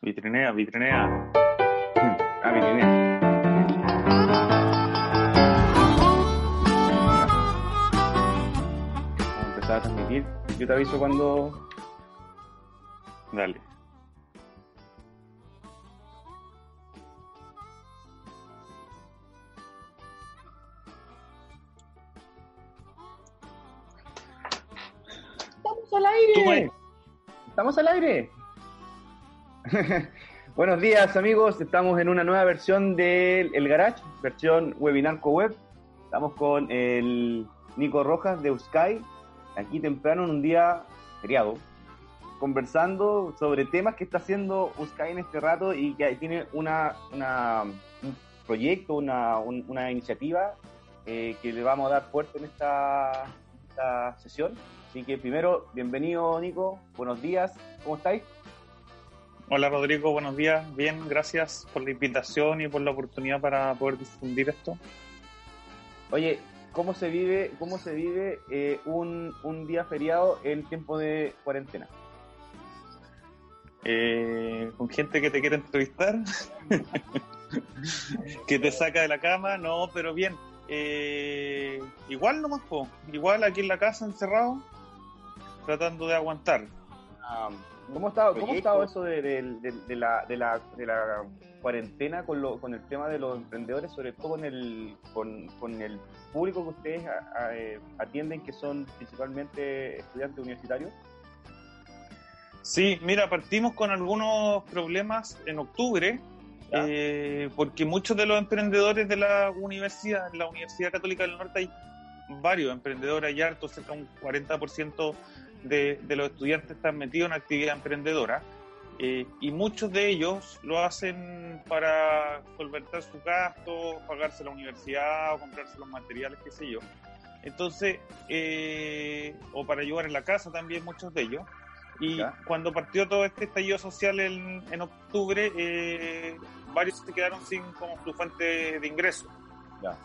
Vitrinea, vitrinea. Ah, vitrinea. Vamos a empezar a transmitir. Yo te aviso cuando. Dale. ¡Estamos al aire! Buenos días amigos, estamos en una nueva versión del El Garage, versión webinar co-web. Estamos con el Nico Rojas de Uskai, aquí temprano en un día feriado, conversando sobre temas que está haciendo Uskai en este rato y que tiene una, un proyecto, una, un- una iniciativa eh, que le vamos a dar fuerte en esta sesión. Así que primero, bienvenido Nico, buenos días, ¿cómo estáis? Hola Rodrigo, buenos días. Bien, gracias por la invitación y por la oportunidad para poder difundir esto. Oye, ¿cómo se vive, cómo se vive eh, un, un día feriado en tiempo de cuarentena? Eh, con gente que te quiere entrevistar, que te saca de la cama, no, pero bien. Eh, igual nomás, po. igual aquí en la casa encerrado, tratando de aguantar. Ah, ¿Cómo ha estado, cómo ha estado eso de, de- de- de la, de, la, de la cuarentena con, lo, con el tema de los emprendedores, sobre todo con el, con, con el público que ustedes a- a- eh, atienden, que son principalmente estudiantes universitarios? Sí, mira, partimos con algunos problemas en octubre, eh, porque muchos de los emprendedores de la universidad, en la Universidad Católica del Norte hay varios emprendedores, hay harto, cerca de un 40% de, de los estudiantes están metidos en actividad emprendedora, eh, y muchos de ellos lo hacen para solventar sus gastos, pagarse la universidad o comprarse los materiales, qué sé yo. Entonces, eh, o para ayudar en la casa también muchos de ellos. Y Ya. cuando partió todo este estallido social en, en octubre, eh, varios se quedaron sin como su fuente de ingreso. Ya.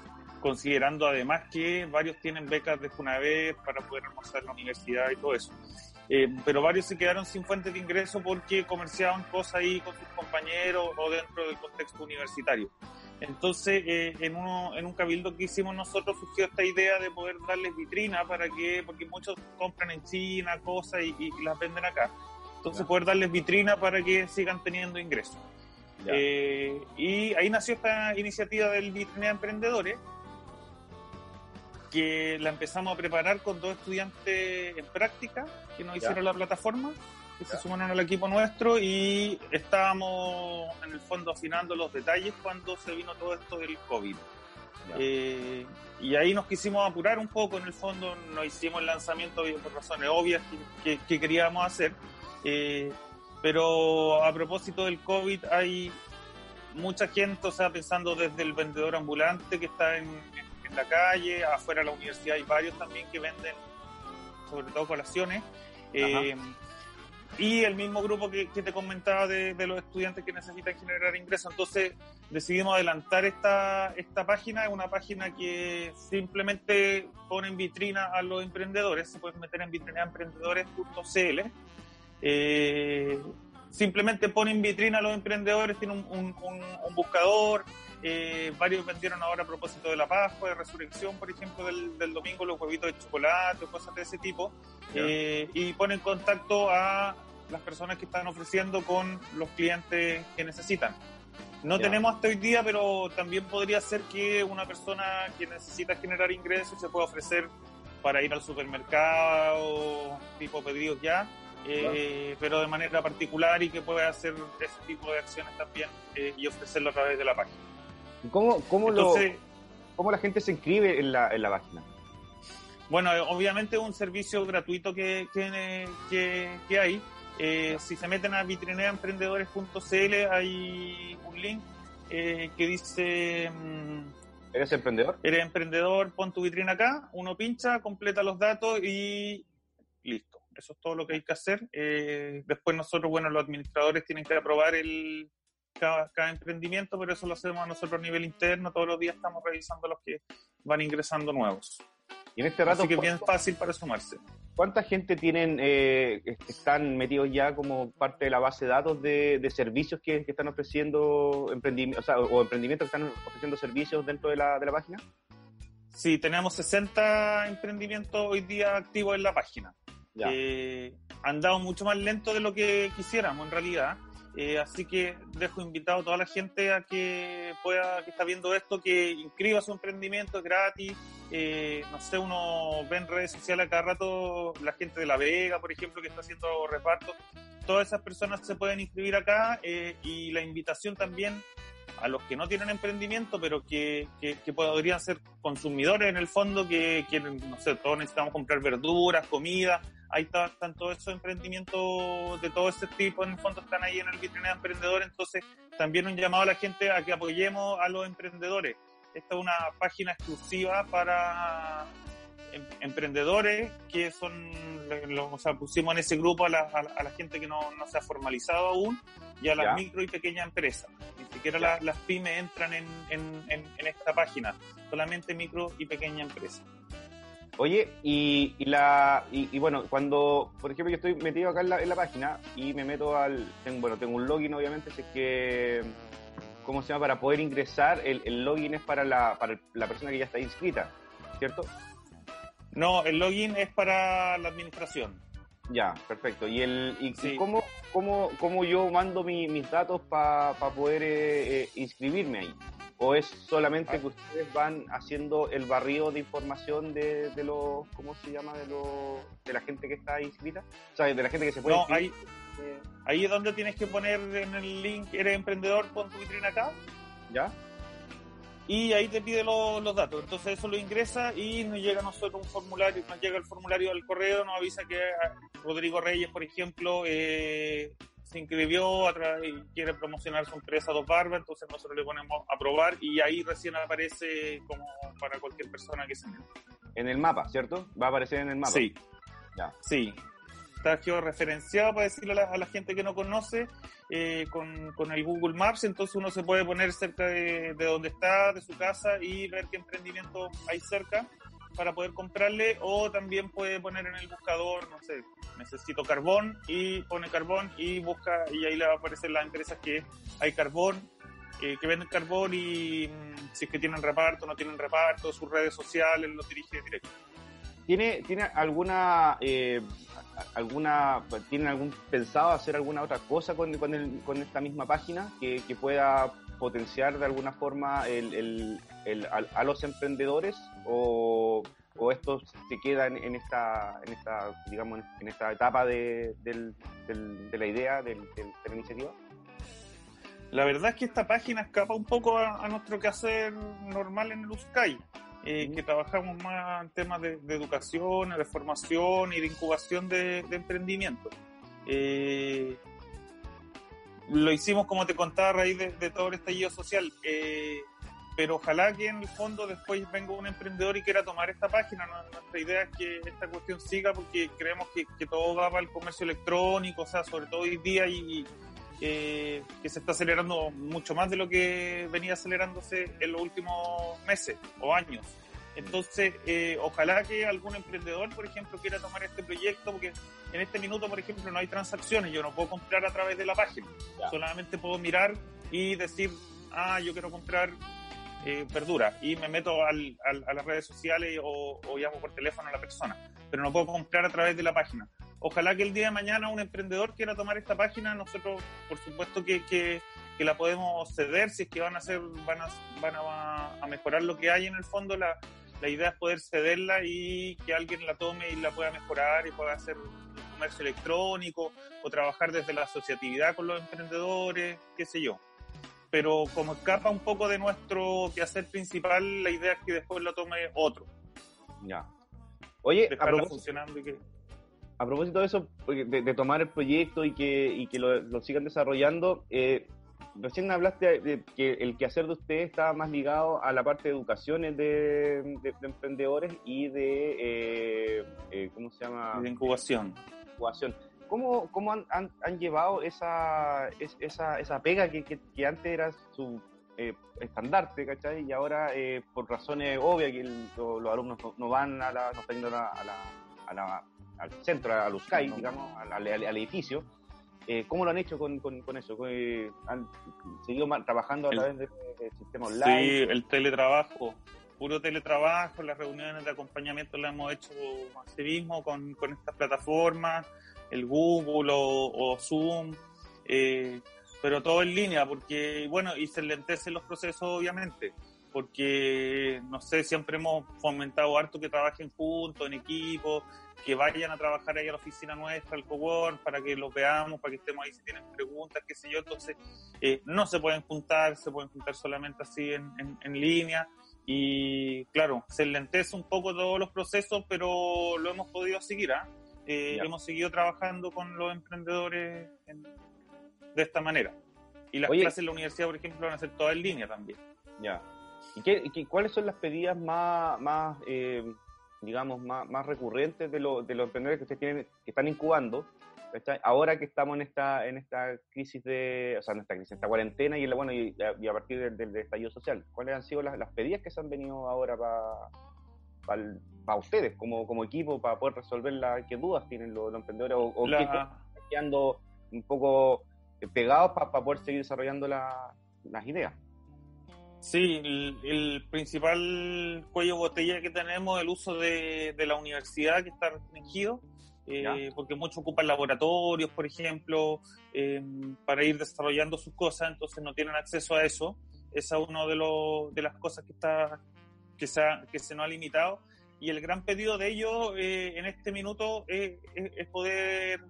Considerando además que varios tienen becas de Funaved para poder almorzar en la universidad y todo eso. Eh, pero varios se quedaron sin fuente de ingreso porque comerciaban cosas ahí con sus compañeros o dentro del contexto universitario. Entonces, eh, en, uno, en un cabildo que hicimos nosotros surgió esta idea de poder darles vitrina para que, porque muchos compran en China cosas y, las venden acá. Entonces, Ya. poder darles vitrina para que sigan teniendo ingresos. Eh, y ahí nació esta iniciativa del Vitrinea Emprendedores, que la empezamos a preparar con dos estudiantes en práctica que nos hicieron la plataforma, que se sumaron al equipo nuestro y estábamos en el fondo afinando los detalles cuando se vino todo esto del COVID. Eh, y ahí nos quisimos apurar un poco, en el fondo no hicimos el lanzamiento por razones obvias que, que- que queríamos hacer, eh, pero a propósito del COVID hay mucha gente, o sea, pensando desde el vendedor ambulante que está en, en- en la calle, afuera de la universidad hay varios también que venden sobre todo colaciones. eh, y el mismo grupo que, que te comentaba de, de los estudiantes que necesitan generar ingresos. Entonces decidimos adelantar esta, esta página. Es una página que simplemente pone en vitrina a los emprendedores. Se pueden meter en vitrinaemprendedores.cl. Eh, simplemente pone en vitrina a los emprendedores. Tiene un, un- un- un buscador. Eh, varios vendieron ahora a propósito de la Pascua, de Resurrección, por ejemplo, del, del domingo, los huevitos de chocolate, cosas de ese tipo. Eh, y pone en contacto a las personas que están ofreciendo con los clientes que necesitan. No tenemos hasta hoy día, pero también podría ser que una persona que necesita generar ingresos se pueda ofrecer para ir al supermercado, tipo pedidos ya, eh, pero de manera particular y que pueda hacer ese tipo de acciones también eh, y ofrecerlo a través de la página. ¿Y ¿Cómo, cómo, lo, cómo la gente se inscribe en la, en la página? Bueno, eh, obviamente es un servicio gratuito que, que, que- que hay. Eh, si se meten a vitrineaemprendedores.cl hay un link eh, que dice, mm, ¿Eres emprendedor? eres emprendedor, pon tu vitrina acá, uno pincha, completa los datos y listo. Eso es todo lo que hay que hacer. Eh, después nosotros, bueno, los administradores tienen que aprobar el, cada, cada emprendimiento, pero eso lo hacemos nosotros a nivel interno. Todos los días estamos revisando los que van ingresando nuevos. Y en este rato... Así que es bien fácil para sumarse. ¿Cuánta gente tienen, eh, están metidos ya como parte de la base de datos de, servicios que, están ofreciendo emprendimientos, o, emprendimientos que están ofreciendo servicios dentro de la, de la página? Sí, tenemos 60 emprendimientos hoy día activos en la página. Eh, han dado mucho más lento de lo que quisiéramos en realidad. Eh, así que dejo invitado a toda la gente a que pueda, que está viendo esto, que inscriba su emprendimiento, es gratis. Eh, no sé, uno ve en redes sociales cada rato la gente de La Vega, por ejemplo, que está haciendo reparto. Todas esas personas se pueden inscribir acá eh, y la invitación también a los que no tienen emprendimiento, pero que, que, podrían ser consumidores en el fondo, que quieren, no sé, todos necesitamos comprar verduras, comida, ahí está, están todos esos emprendimientos de todo ese tipo, en el fondo están ahí en el vitrina de emprendedores, entonces también un llamado a la gente a que apoyemos a los emprendedores. Esta es una página exclusiva para em, emprendedores que son, o sea, pusimos en ese grupo a la, a la gente que no, no, se ha formalizado aún y a las micro y pequeñas empresas. Ni siquiera las pymes entran en, en, en, esta página, solamente micro y pequeñas empresas. Oye, y, la y, bueno, cuando, por ejemplo, yo estoy metido acá en la, en la página y me meto al, tengo, bueno, tengo un login obviamente, si es que, ¿cómo se llama? Para poder ingresar, el, el login es para la, para la persona que ya está inscrita, ¿cierto? No, el login es para la administración. Ya, perfecto. ¿Y, el, y cómo, cómo, cómo, yo mando mis datos para poder eh, eh, inscribirme ahí? ¿O es solamente ah. que ustedes van haciendo el barrido de información de, de los, ¿cómo se llama? De, los, de la gente que está inscrita? O sea, de la gente que se puede no, ahí, ahí es donde tienes que poner en el link, eres emprendedor, pon tu vitrina acá. ¿Ya? Y ahí te pide los datos. Entonces eso lo ingresa y nos llega a nosotros un formulario, nos llega el formulario del correo, nos avisa que ah, Rodrigo Reyes, por ejemplo, eh, se inscribió y quiere promocionar su empresa Dos Barbas, entonces nosotros le ponemos a probar y ahí recién aparece como para cualquier persona que se meta. En el mapa, ¿cierto? Va a aparecer en el mapa. Sí. Ya. Sí. Está georreferenciado para decirle a la, gente que no conoce eh, con, con, el Google Maps, entonces uno se puede poner cerca de, de donde está, de su casa y ver qué emprendimiento hay cerca para poder comprarle o también puede poner en el buscador, no sé, necesito carbón y pone carbón y busca y ahí le va a aparecer las empresas que hay carbón, que venden carbón y mm, si es que tienen reparto, no tienen reparto, sus redes sociales los dirige directo. ¿Tiene, tiene alguna, eh, alguna, ¿tienen algún pensado hacer alguna otra cosa con, con, el, con esta misma página que, que pueda potenciar de alguna forma el, el, a, los emprendedores o, o esto se queda en, esta, en esta, digamos, en esta etapa de, del, de la idea, de la iniciativa? La verdad es que esta página escapa un poco a, nuestro quehacer normal en el USCAI, eh, que trabajamos más en temas de, educación, de formación y de incubación de, emprendimiento. Eh, lo hicimos, como te contaba, a raíz de, todo el estallido social. Eh, pero ojalá que en el fondo después venga un emprendedor y quiera tomar esta página. Nuestra idea es que esta cuestión siga porque creemos que, todo va para el comercio electrónico, o sea, sobre todo hoy día y, que se está acelerando mucho más de lo que venía acelerándose en los últimos meses o años. Entonces, eh, ojalá que algún emprendedor, por ejemplo, quiera tomar este proyecto, porque en este minuto, por ejemplo, no hay transacciones, yo no puedo comprar a través de la página, solamente puedo mirar y decir, ah, yo quiero comprar eh, verdura y me meto al, a las redes sociales o, llamo por teléfono a la persona, pero no puedo comprar a través de la página. Ojalá que el día de mañana un emprendedor quiera tomar esta página, nosotros por supuesto que, que, la podemos ceder si es que van a hacer, van a, van a, a mejorar lo que hay en el fondo, la, la idea es poder cederla y que alguien la tome y la pueda mejorar y pueda hacer comercio electrónico o trabajar desde la asociatividad con los emprendedores, qué sé yo. Pero como escapa un poco de nuestro quehacer principal, la idea es que después lo tome otro. Ya. Oye, a propósito, funcionando y que... a propósito de eso, de, tomar el proyecto y que, y que lo, lo sigan desarrollando, eh, recién hablaste de que el quehacer de usted está más ligado a la parte de educación de, de, emprendedores y de, eh, eh, ¿cómo se llama? De incubación. incubación. ¿Cómo, cómo han, han, llevado esa, esa, esa pega que, que, antes era su, eh, estandarte, ¿cachai? Y ahora, eh, por razones obvias, que los alumnos no, van a la, no están yendo a la, al centro, a los CAI, digamos, al, edificio. Eh, ¿Cómo lo han hecho con, con, eso? ¿Han seguido trabajando a través del, sistema online? Sí, el teletrabajo, puro teletrabajo, las reuniones de acompañamiento las hemos hecho así mismo con, con estas plataformas, el Google o, Zoom. Eh, pero todo en línea, porque, bueno, y se lentecen los procesos, obviamente, porque, no sé, siempre hemos fomentado harto que trabajen juntos, en equipo, que vayan a trabajar ahí a la oficina nuestra, al cowork, para que los veamos, para que estemos ahí si tienen preguntas, qué sé yo, entonces, eh, no se pueden juntar, se pueden juntar solamente así en, en, línea, y claro, se lentece un poco todos los procesos, pero lo hemos podido seguir, ¿ah? Eh, hemos seguido trabajando con los emprendedores en, de esta manera. Y las clases en la universidad, por ejemplo, van a ser todas en línea también. Ya. ¿Y qué, cuáles son las pedidas más, más eh, digamos, más, más recurrentes de, de los emprendedores que ustedes tienen, que están incubando? Ahora que estamos en esta, en esta crisis de, o sea, en esta crisis, esta cuarentena y, bueno, y, a partir del, estallido social, ¿cuáles han sido las, las pedidas que se han venido ahora para para ustedes como, como equipo, para poder resolver las qué dudas tienen los, emprendedores o, o están quedando un poco pegados para poder seguir desarrollando las ideas. Sí, el, principal cuello botella que tenemos es el uso de, la universidad que está restringido, eh, porque muchos ocupan laboratorios, por ejemplo, eh, para ir desarrollando sus cosas, entonces no tienen acceso a eso. Esa es una de, de las cosas que, está, que, se que se nos ha limitado. Y el gran pedido de ellos eh, en este minuto es, es poder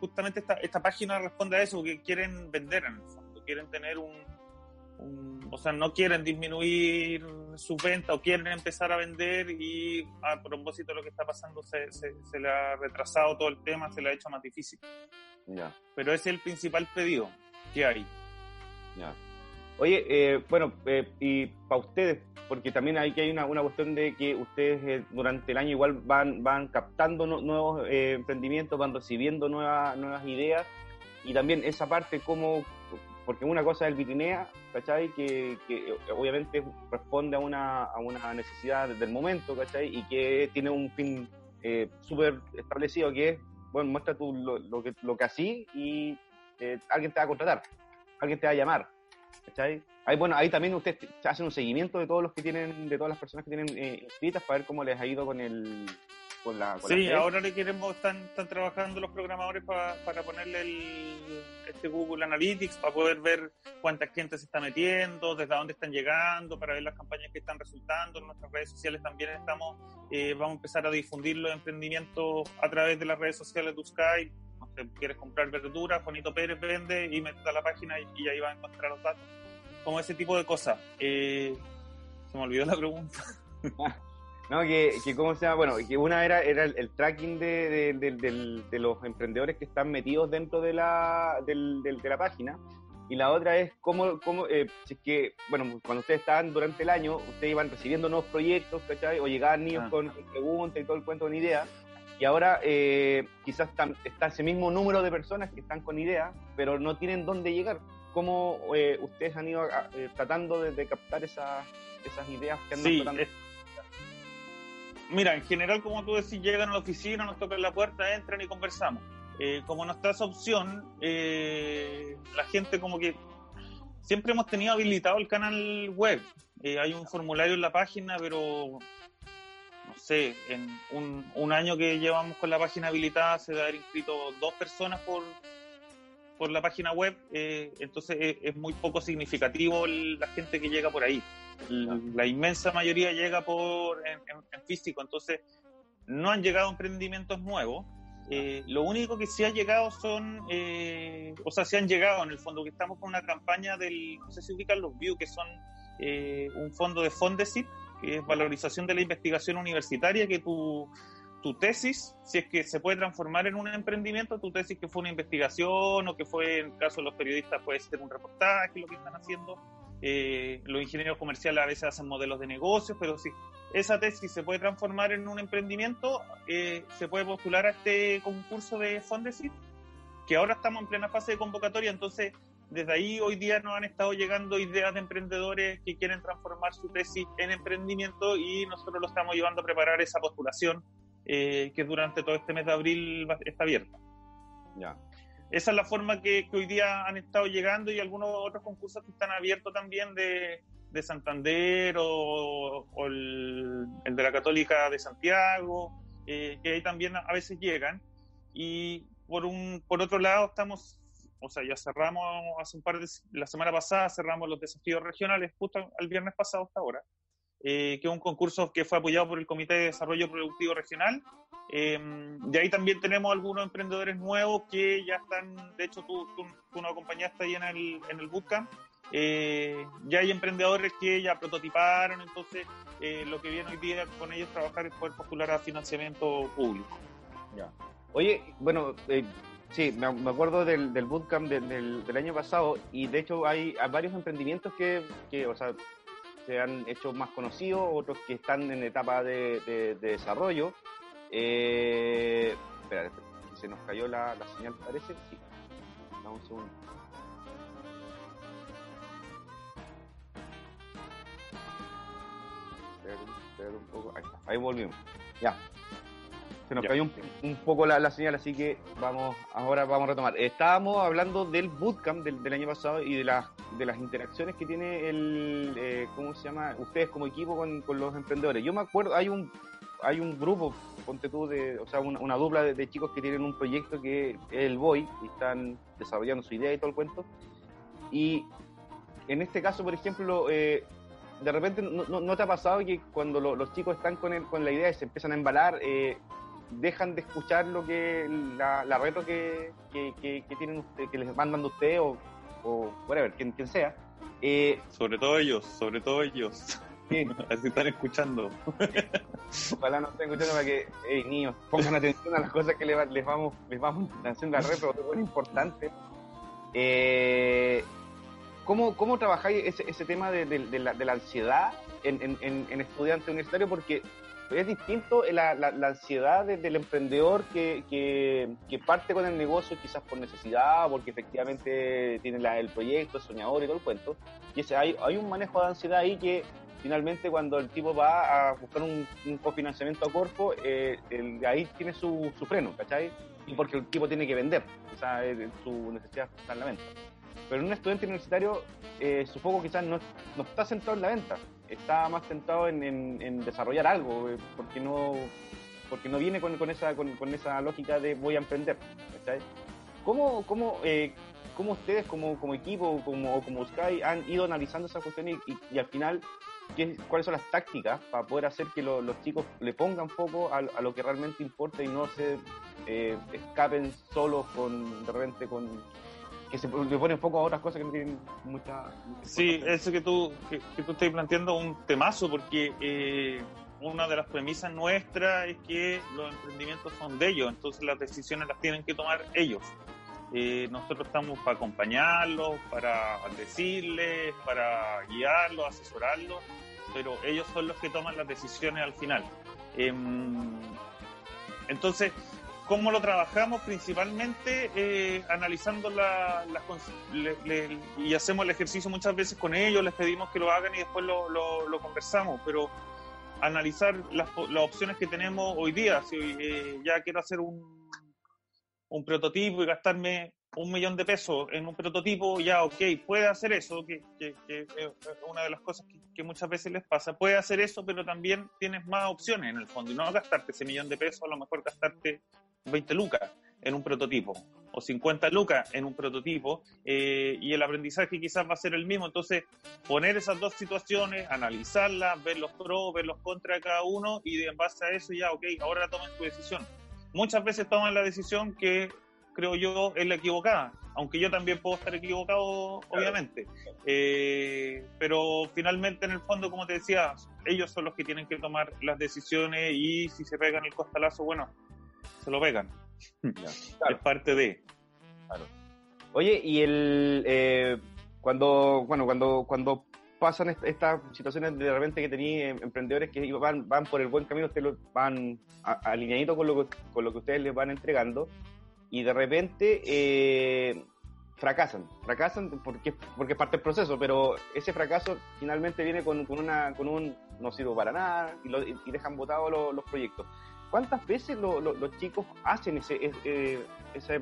justamente esta, esta página responde a eso, que quieren vender en el fondo, quieren tener un, o sea, no quieren disminuir su venta o quieren empezar a vender y a propósito de lo que está pasando se, se, le ha retrasado todo el tema, se le ha hecho más difícil. Ya. Pero ese es el principal pedido que hay. Ya. Oye, eh, bueno, eh, y para ustedes, porque también hay que hay una, una cuestión de que ustedes eh, durante el año igual van, van captando nuevos eh, emprendimientos, van recibiendo nuevas, nuevas ideas y también esa parte como, porque una cosa es el Vitrinea, ¿cachai? Que, que obviamente responde a una, a una necesidad del momento, ¿cachai? Y que tiene un fin eh, súper establecido que es, bueno, muestra tú lo, lo que, lo que así y alguien te va a contratar, alguien te va a llamar, ¿cachai? Ahí, bueno, ahí también ustedes hacen un seguimiento de todos los que tienen, de todas las personas que tienen eh, inscritas para ver cómo les ha ido con el con la Sí, ahora le queremos, están, están trabajando los programadores para ponerle el, este Google Analytics, para poder ver cuánta gente se está metiendo, desde dónde están llegando, para ver las campañas que están resultando. En nuestras redes sociales también estamos, eh, vamos a empezar a difundir los emprendimientos a través de las redes sociales de Skype. No sé, quieres comprar verduras, Juanito Pérez vende y metes a la página y, y ahí va a encontrar los datos como ese tipo de cosas. Eh, se me olvidó la pregunta. no, que, que, cómo se llama, bueno, que una era, era el, tracking de, de, los emprendedores que están metidos dentro de la, de la página. Y la otra es cómo, cómo eh, si es que, bueno, cuando ustedes estaban durante el año, ustedes iban recibiendo nuevos proyectos, ¿cachai? O llegaban niños ah. con, preguntas y todo el cuento con ideas. Y ahora eh, quizás está ese mismo número de personas que están con ideas, pero no tienen dónde llegar cómo eh, ustedes han ido eh, tratando de, captar esas, esas ideas que andan sí, Mira, en general, como tú decís, llegan a la oficina, nos tocan la puerta, entran y conversamos. Eh, como no está esa opción, la gente como que siempre hemos tenido habilitado el canal web. hay un formulario en la página, pero no sé, en un, un, año que llevamos con la página habilitada se debe haber inscrito dos personas por, por la página web, eh, entonces es, muy poco significativo la gente que llega por ahí. La, inmensa mayoría llega por en, físico, entonces no han llegado emprendimientos nuevos. Eh, lo único que sí ha llegado son, eh, o sea, se han llegado en el fondo, que estamos con una campaña del, no sé si ubican los View, que son un fondo de Fondesit, que es valorización de la investigación universitaria, que tú tu tesis, si es que se puede transformar en un emprendimiento, tu tesis que fue una investigación o que fue, en el caso de los periodistas, puede ser un reportaje, lo que están haciendo. Eh, los ingenieros comerciales a veces hacen modelos de negocios, pero si esa tesis se puede transformar en un emprendimiento, eh, se puede postular a este concurso de Fondesit, que ahora estamos en plena fase de convocatoria, entonces desde ahí hoy día nos han estado llegando ideas de emprendedores que quieren transformar su tesis en emprendimiento y nosotros lo estamos llevando a preparar esa postulación eh, que durante todo este mes de abril está abierta. Ya. Esa es la forma que, hoy día han estado llegando y algunos otros concursos que están abiertos también de, de Santander o, el, de la Católica de Santiago, eh, que ahí también a veces llegan. Y por, un, por otro lado, estamos, o sea, ya cerramos hace un par de, la semana pasada cerramos los desafíos regionales, justo el viernes pasado hasta ahora, eh, que es un concurso que fue apoyado por el Comité de Desarrollo Productivo Regional. Eh, de ahí también tenemos algunos emprendedores nuevos que ya están, de hecho tú, tú, tú nos acompañaste ahí en el, en el bootcamp, eh, ya hay emprendedores que ya prototiparon, entonces eh, lo que viene hoy día con ellos trabajar es poder postular a financiamiento público. Ya. Oye, bueno, eh, sí, me, acuerdo del, del bootcamp del, del, año pasado y de hecho hay, varios emprendimientos que, que, o sea, se han hecho más conocidos, otros que están en etapa de, de, desarrollo. Eh, espera, se nos cayó la, la señal, parece. Sí. Vamos un segundo. un poco. Ahí ahí volvimos. Ya. Se nos cayó un, poco la, señal, así que vamos, ahora vamos a retomar. Estábamos hablando del bootcamp del, año pasado y de las de las interacciones que tiene el, eh, ¿cómo se llama? Ustedes como equipo con, los emprendedores. Yo me acuerdo, hay un hay un grupo, ponte tú, de, o sea, una, dupla de, chicos que tienen un proyecto que es el BOY y están desarrollando su idea y todo el cuento. Y en este caso, por ejemplo, eh, de repente no, te ha pasado que cuando los chicos están con, el, con la idea y se empiezan a embalar, eh, dejan de escuchar lo que la, la reto que, que, tienen usted, que les van dando ustedes o, o whatever, quien, quien sea. Eh, sobre todo ellos, sobre todo ellos. Sí. Así están escuchando. Ojalá no estén escuchando para que, hey, niños, pongan atención a las cosas que les, les vamos, les vamos haciendo la reto, es muy importante. Eh, ¿Cómo, cómo trabajáis ese, ese tema de, de, la, de, la, ansiedad en, en, en, estudiante universitario? Porque es distinto la, la, ansiedad del emprendedor que, que, que, parte con el negocio quizás por necesidad, porque efectivamente tiene el proyecto, soñador y todo el cuento. Y ese, hay, hay un manejo de ansiedad ahí que finalmente cuando el tipo va a buscar un, un cofinanciamiento a corpo, eh, el, ahí tiene su, su freno, ¿cachai? Y porque el tipo tiene que vender, sea, su necesidad está en la venta. Pero un estudiante universitario, eh, quizás no, no, está centrado en la venta, está más centrado en, en, desarrollar algo, eh, porque no porque no viene con, con esa, con, con, esa lógica de voy a emprender. ¿Cómo, cómo, eh, ¿Cómo, ustedes como, como equipo como, como Sky han ido analizando esa cuestión y, y, al final ¿qué, cuáles son las tácticas para poder hacer que los chicos le pongan foco a, a, lo que realmente importa y no se eh, escapen solos con, de repente con que se le pone foco a otras cosas que no tienen mucha... Sí, eso que tú, que, tú estás planteando un temazo, porque eh, una de las premisas nuestras es que los emprendimientos son de ellos, entonces las decisiones las tienen que tomar ellos. Eh, nosotros estamos para acompañarlos, para decirles, para guiarlos, asesorarlos, pero ellos son los que toman las decisiones al final. Em, entonces, ¿Cómo lo trabajamos? Principalmente eh, analizando las y hacemos el ejercicio muchas veces con ellos, les pedimos que lo hagan y después lo, lo, conversamos, pero analizar las, las, opciones que tenemos hoy día. Si eh, ya quiero hacer un, un prototipo y gastarme un millón de pesos en un prototipo, ya, ok, puede hacer eso, que, que, es una de las cosas que, muchas veces les pasa, puede hacer eso, pero también tienes más opciones en el fondo, y no gastarte ese millón de pesos, a lo mejor gastarte 20 lucas en un prototipo o 50 lucas en un prototipo eh, y el aprendizaje quizás va a ser el mismo. Entonces, poner esas dos situaciones, analizarlas, ver los pros, ver los contras de cada uno y en base a eso ya, ok, ahora tomen tu decisión. Muchas veces toman la decisión que creo yo es la equivocada, aunque yo también puedo estar equivocado, obviamente. Eh, pero finalmente, en el fondo, como te decía, ellos son los que tienen que tomar las decisiones y si se pegan el costalazo, bueno, se lo pegan. Es parte de. Oye, y el eh, cuando bueno cuando cuando pasan estas situaciones de repente que tenéis em, emprendedores que van, van por el buen camino, ustedes van alineaditos con lo, con lo que ustedes les van entregando y de repente eh, fracasan, fracasan porque, porque parte del proceso, pero ese fracaso finalmente viene con, con, una, con un no sirvo para nada y, lo, y dejan botados los proyectos. ¿Cuántas veces los chicos hacen ese, ese,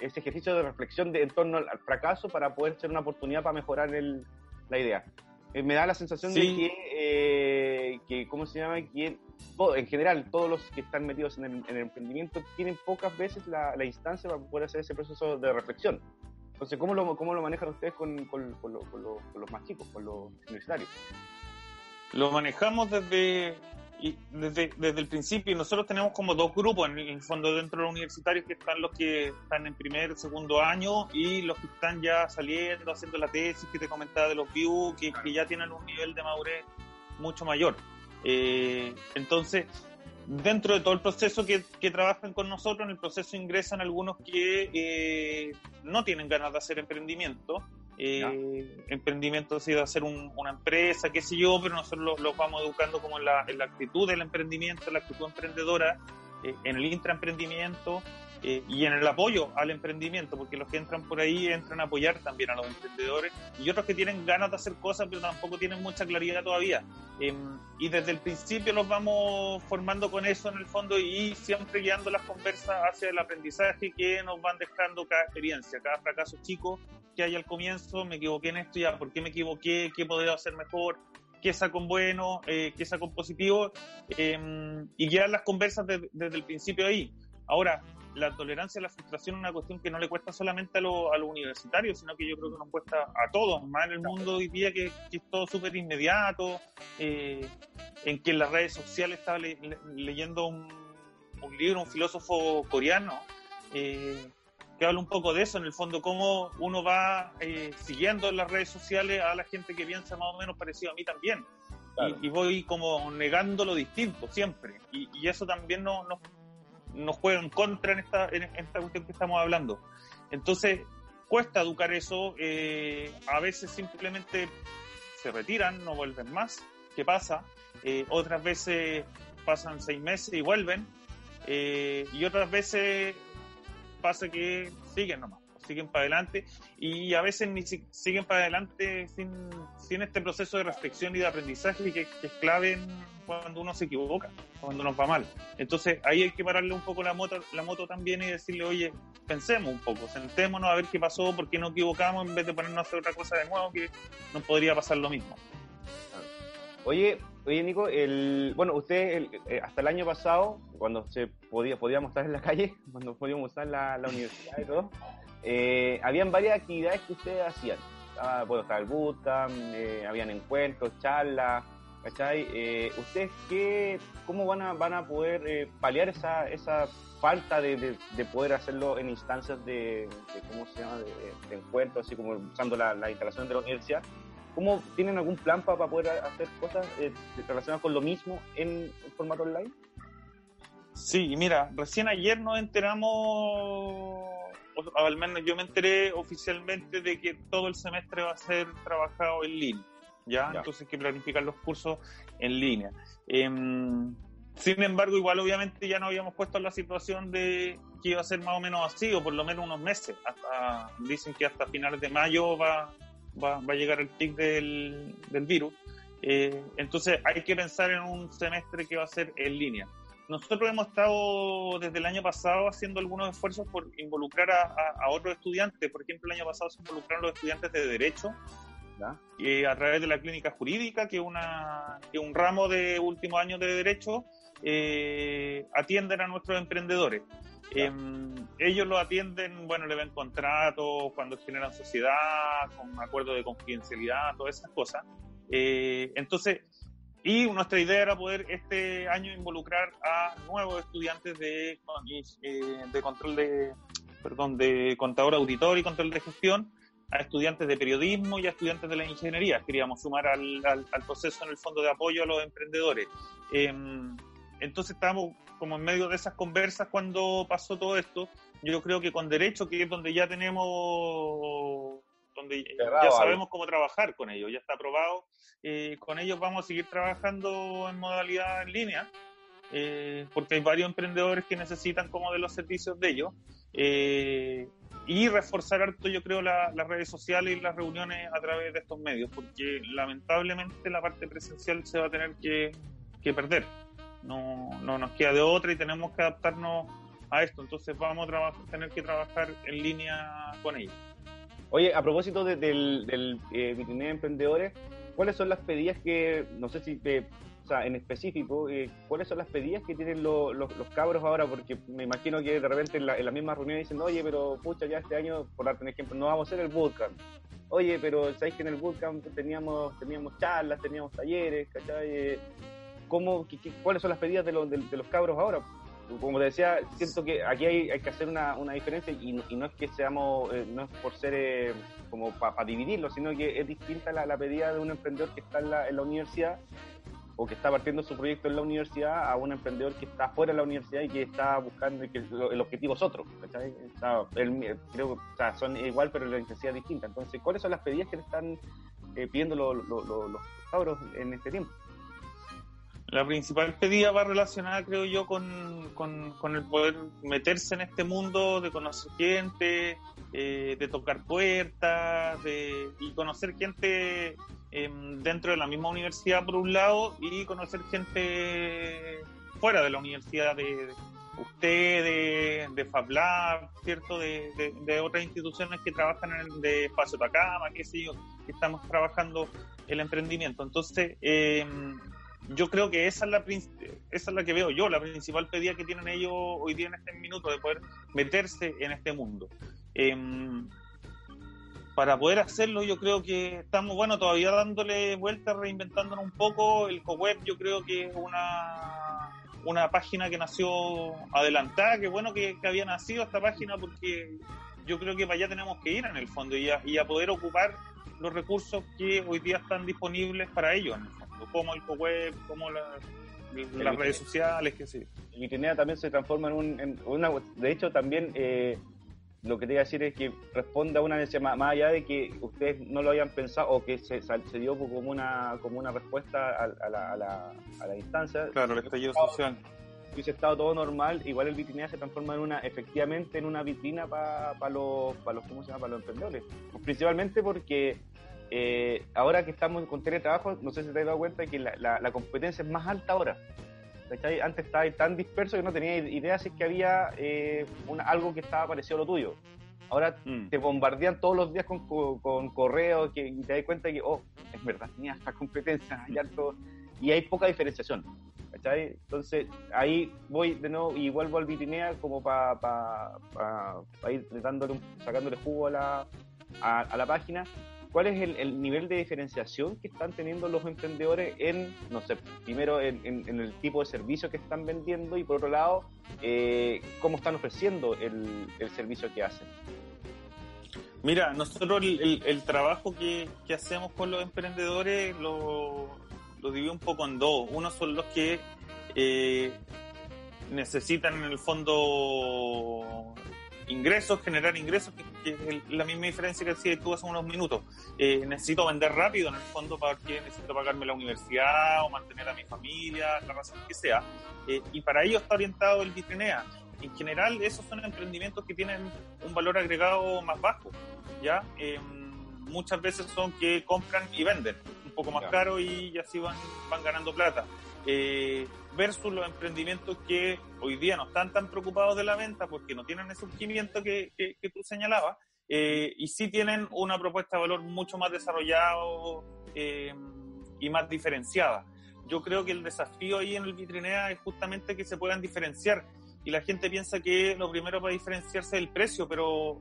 ese, ejercicio de reflexión de, en torno al, fracaso para poder ser una oportunidad para mejorar el, la idea? Eh, me da la sensación de que, eh, que, ¿cómo se llama? Que en general todos los que están metidos en el, emprendimiento tienen pocas veces la, la, instancia para poder hacer ese proceso de reflexión. Entonces, ¿cómo lo, cómo lo manejan ustedes con, con, con, los más chicos, con los universitarios? Lo manejamos desde, desde, desde el principio. Nosotros tenemos como dos grupos en el fondo dentro de los universitarios que están los que están en primer, segundo año y los que están ya saliendo, haciendo la tesis que te comentaba de los views, que, que ya tienen un nivel de madurez mucho mayor. Eh, entonces, dentro de todo el proceso que, trabajan con nosotros, en el proceso ingresan algunos que eh, no tienen ganas de hacer emprendimiento. Eh, emprendimiento ha sido hacer una empresa, qué sé yo, pero nosotros los, vamos educando como en la, en la, actitud del emprendimiento, en la actitud emprendedora, eh, en el intraemprendimiento, eh, y en el apoyo al emprendimiento, porque los que entran por ahí entran a apoyar también a los emprendedores y otros que tienen ganas de hacer cosas pero tampoco tienen mucha claridad todavía. Em, y desde el principio los vamos formando con eso en el fondo y siempre guiando las conversas hacia el aprendizaje que nos van dejando cada experiencia, cada fracaso chico que hay al comienzo, me equivoqué en esto ya, ¿por qué me equivoqué? ¿Qué podría hacer mejor? qué saco bueno, eh, qué saco positivo, em, y guiar las conversas desde el principio ahí. Ahora, la tolerancia a la frustración es una cuestión que no le cuesta solamente a, los universitarios, sino que yo creo que nos cuesta a todos, más en el mundo hoy día que, es todo súper inmediato, eh, en que en las redes sociales estaba leyendo un, libro, un filósofo coreano, eh, que habla un poco de eso, en el fondo, cómo uno va eh, siguiendo en las redes sociales a la gente que piensa más o menos parecido a mí también. Y, voy como negando lo distinto siempre. Y, eso también nos, nos nos juega en contra en esta, en esta cuestión que estamos hablando. Entonces, cuesta educar eso, eh, a veces simplemente se retiran, no vuelven más. ¿Qué pasa? Eh, otras veces pasan seis meses y vuelven, eh, y otras veces pasa que siguen nomás siguen para adelante y a veces ni siguen para adelante sin, sin este proceso de reflexión y de aprendizaje que, es clave cuando uno se equivoca, cuando nos va mal. Entonces ahí hay que pararle un poco la moto, la moto también y decirle, oye, pensemos un poco, sentémonos a ver qué pasó, por qué nos equivocamos en vez de ponernos a hacer otra cosa de nuevo que nos podría pasar lo mismo. Oye, oye Nico, el, bueno, usted eh, hasta el año pasado, cuando se podía, podíamos estar en la calle, cuando podíamos estar en la, la universidad y todo, eh, habían varias actividades que ustedes hacían. Estaba, bueno, estaba el bootcamp, eh, habían encuentros, charlas, ¿cachai? Eh, ¿Ustedes qué, cómo van a, van a poder eh, paliar esa, esa falta de, de, poder hacerlo en instancias de, ¿cómo se llama?, de, encuentros, así como usando la, instalación de la universidad. ¿Cómo tienen algún plan para, poder hacer cosas relacionadas con lo mismo en, formato online? Sí, mira, recién ayer nos enteramos al menos yo me enteré oficialmente de que todo el semestre va a ser trabajado en línea, ¿ya? Entonces hay que planificar los cursos en línea. Em, sin embargo, igual obviamente ya no habíamos puesto en la situación de que iba a ser más o menos así, o por lo menos unos meses. Hasta, dicen que hasta finales de mayo va, va, va a llegar el pic del, del virus. Eh, entonces hay que pensar en un semestre que va a ser en línea. Nosotros hemos estado desde el año pasado haciendo algunos esfuerzos por involucrar a, otros estudiantes. Por ejemplo, el año pasado se involucraron los estudiantes de Derecho eh, a través de la clínica jurídica, que, una, que un ramo de último año de Derecho eh, atienden a nuestros emprendedores. Em, ellos lo atienden, bueno, le ven contratos, cuando generan sociedad, con acuerdo de confidencialidad, todas esas cosas. Eh, entonces, y nuestra idea era poder este año involucrar a nuevos estudiantes de, eh, de control de, perdón, de contador auditor y control de gestión, a estudiantes de periodismo y a estudiantes de la ingeniería. Queríamos sumar al, al, proceso en el fondo de apoyo a los emprendedores. Em, entonces estábamos como en medio de esas conversas cuando pasó todo esto. Yo creo que con derecho, que es donde ya tenemos donde ya sabemos cómo trabajar con ellos, ya está aprobado. Eh, con ellos vamos a seguir trabajando en modalidad en línea, eh, porque hay varios emprendedores que necesitan como de los servicios de ellos. Eh, y reforzar harto, yo creo, las redes sociales y las reuniones a través de estos medios, porque lamentablemente la parte presencial se va a tener que, perder. No, no nos queda de otra y tenemos que adaptarnos a esto. Entonces vamos a tener que trabajar en línea con ellos. Oye, a propósito del, del eh, de Emprendedores, ¿cuáles son las pedidas que, no sé si o sea, en específico, eh, ¿cuáles son las pedidas que tienen los cabros ahora? Porque me imagino que de repente en la, misma reunión dicen, oye, pero pucha, ya este año, por darte un ejemplo, no vamos a hacer el bootcamp. Oye, pero ¿sabéis que en el bootcamp teníamos, teníamos charlas, teníamos talleres, ¿cachai? Eh, ¿Cómo, ¿Cuáles son las pedidas de, los, de, los cabros ahora? Como te decía, siento que aquí hay, hay que hacer una, diferencia y no, y es que seamos, eh, no es por ser como para dividirlo, sino que es distinta la, pedida de un emprendedor que está en la, en la universidad o que está partiendo su proyecto en la universidad a un emprendedor que está fuera de la universidad y que está buscando que el objetivo es otro. creo que son igual, pero la intensidad es distinta. Entonces, ¿cuáles son las pedidas que le están eh, pidiendo los, los, cabros en este tiempo? La principal pedida va relacionada, creo yo, con, con, el poder meterse en este mundo, de conocer gente, eh, de tocar puertas, de, y conocer gente Em, dentro de la misma universidad por un lado y conocer gente fuera de la universidad de, usted, de, FabLab, ¿cierto? De, otras instituciones que trabajan en el de Espacio Tacama, qué sé yo, que estamos trabajando el emprendimiento. Entonces, em, yo creo que esa es la esa es la que veo yo, la principal pedida que tienen ellos hoy día en este minuto de poder meterse en este mundo. Em, para poder hacerlo yo creo que estamos, bueno, todavía dándole vueltas, reinventándonos un poco. El CoWeb yo creo que es una, una página que nació adelantada, que bueno que, había nacido esta página porque yo creo que para allá tenemos que ir en el fondo y a, y a poder ocupar los recursos que hoy día están disponibles para ellos en el fondo, como el CoWeb, como las redes sociales, que sí. Vitinea también se transforma en, un, en una, de hecho también... Eh, lo que te iba a decir es que responda a una necesidad, más, allá de que ustedes no lo hayan pensado o que se, se dio como una, como una respuesta a, la, a, la, a la instancia. Claro, el estallido social. Si hubiese estado todo normal, igual el vitrinea se transforma en una, efectivamente en una vitrina para los, para los, ¿cómo se llama? Para los emprendedores. Pues principalmente porque eh, ahora que estamos con teletrabajo, no sé si te has dado cuenta que la, la competencia es más alta ahora. Antes estaba tan disperso que no tenía idea si es que había eh, algo que estaba parecido a lo tuyo. Ahora mm. te bombardean todos los días con, con, correos que, y te das cuenta que, oh, es verdad, tenía esta competencia, hay y hay poca diferenciación. Entonces ahí voy de nuevo y vuelvo al Vitinea como para ir dándole, sacándole jugo a la, a la página cuál es el, nivel de diferenciación que están teniendo los emprendedores en, no sé, primero en, el tipo de servicio que están vendiendo y por otro lado, eh, cómo están ofreciendo el, servicio que hacen. Mira, nosotros el, trabajo que, hacemos con los emprendedores lo, lo divido un poco en dos. Uno son los que eh, necesitan en el fondo ingresos, generar ingresos, que, es la misma diferencia que decía tú hace unos minutos. Eh, necesito vender rápido en el fondo porque necesito pagarme la universidad o mantener a mi familia, la razón que sea. Eh, y para ello está orientado el Vitrinea. En general, esos son emprendimientos que tienen un valor agregado más bajo. ¿ya? Em, muchas veces son que compran y venden un poco más caro y así van, van ganando plata. Eh, versus los emprendimientos que hoy día no están tan preocupados de la venta porque no tienen ese surgimiento que, que, tú señalabas eh, y sí tienen una propuesta de valor mucho más desarrollado eh, y más diferenciada. Yo creo que el desafío ahí en el Vitrinea es justamente que se puedan diferenciar y la gente piensa que lo primero para diferenciarse es el precio, pero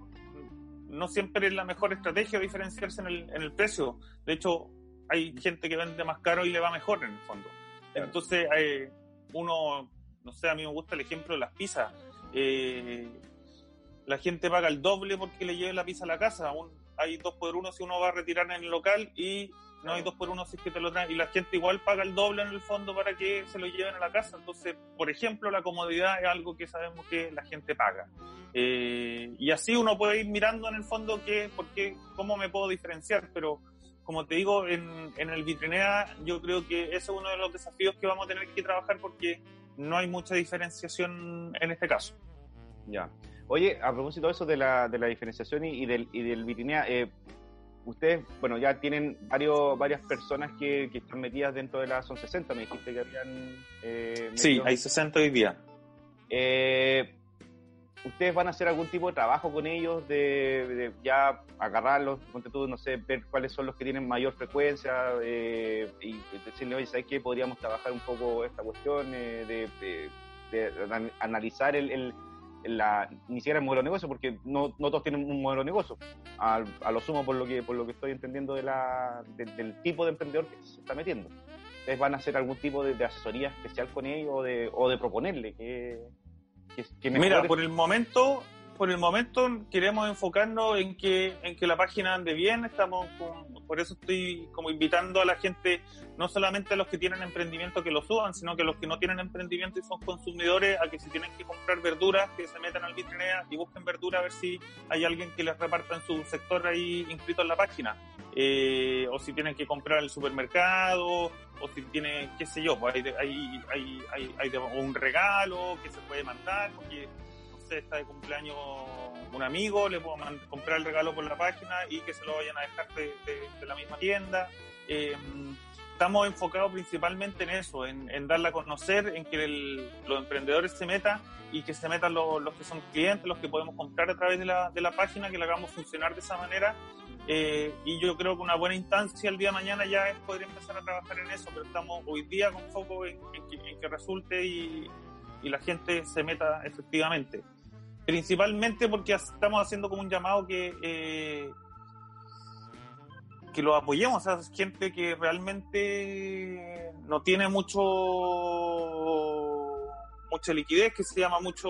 no siempre es la mejor estrategia diferenciarse en el, en el precio. De hecho, hay gente que vende más caro y le va mejor en el fondo. Entonces, eh, uno, no sé, a mí me gusta el ejemplo de las pizzas. Eh, la gente paga el doble porque le lleve la pizza a la casa. hay dos por uno si uno va a retirar en el local y no hay dos por uno si es que te lo traen. Y la gente igual paga el doble en el fondo para que se lo lleven a la casa. Entonces, por ejemplo, la comodidad es algo que sabemos que la gente paga. Eh, y así uno puede ir mirando en el fondo que, porque, cómo me puedo diferenciar, pero como te digo, en, en el Vitrinea yo creo que ese es uno de los desafíos que vamos a tener que trabajar porque no hay mucha diferenciación en este caso. Ya. Oye, a propósito de eso de la, de la diferenciación y, del, y del Vitinea, eh, ustedes, bueno, ya tienen varios, varias personas que, que, están metidas dentro de la Son 60, me dijiste que habían... Eh, sí, hay 60 hoy día. Eh, ¿Ustedes van a hacer algún tipo de trabajo con ellos de, ya agarrarlos, no sé, ver cuáles son los que tienen mayor frecuencia eh, y decirle, oye, ¿sabes qué? Podríamos trabajar un poco esta cuestión de, analizar el la, ni siquiera el modelo de negocio, porque no, no todos tienen un modelo de negocio. A, a, lo sumo, por lo que por lo que estoy entendiendo de la, del tipo de emprendedor que se está metiendo. ¿Ustedes van a hacer algún tipo de, asesoría especial con ellos o de, o de proponerle que, que, Mira, por el momento por el momento queremos enfocarnos en que, en que la página ande bien, estamos por eso estoy como invitando a la gente, no solamente a los que tienen emprendimiento que lo suban, sino que a los que no tienen emprendimiento y son consumidores, a que si tienen que comprar verduras, que se metan al vitrinea y busquen verdura a ver si hay alguien que les reparta en su sector ahí inscrito en la página. Eh, o si tienen que comprar el supermercado, o si tienen, qué sé yo, pues hay, hay, hay, hay, hay un regalo que se puede mandar, porque está de cumpleaños un amigo, le puedo comprar el regalo por la página y que se lo vayan a dejar de, la misma tienda. Em, estamos enfocados principalmente en eso, en, darle a conocer, en que los emprendedores se metan y que se metan los, que son clientes, los que podemos comprar a través de la, de la página, que la hagamos funcionar de esa manera. Eh, y yo creo que una buena instancia el día de mañana ya es poder empezar a trabajar en eso, pero estamos hoy día con foco en, que, resulte y, y la gente se meta efectivamente. Principalmente porque estamos haciendo como un llamado que eh, que lo apoyemos a gente que realmente no tiene mucho mucha liquidez que se llama mucho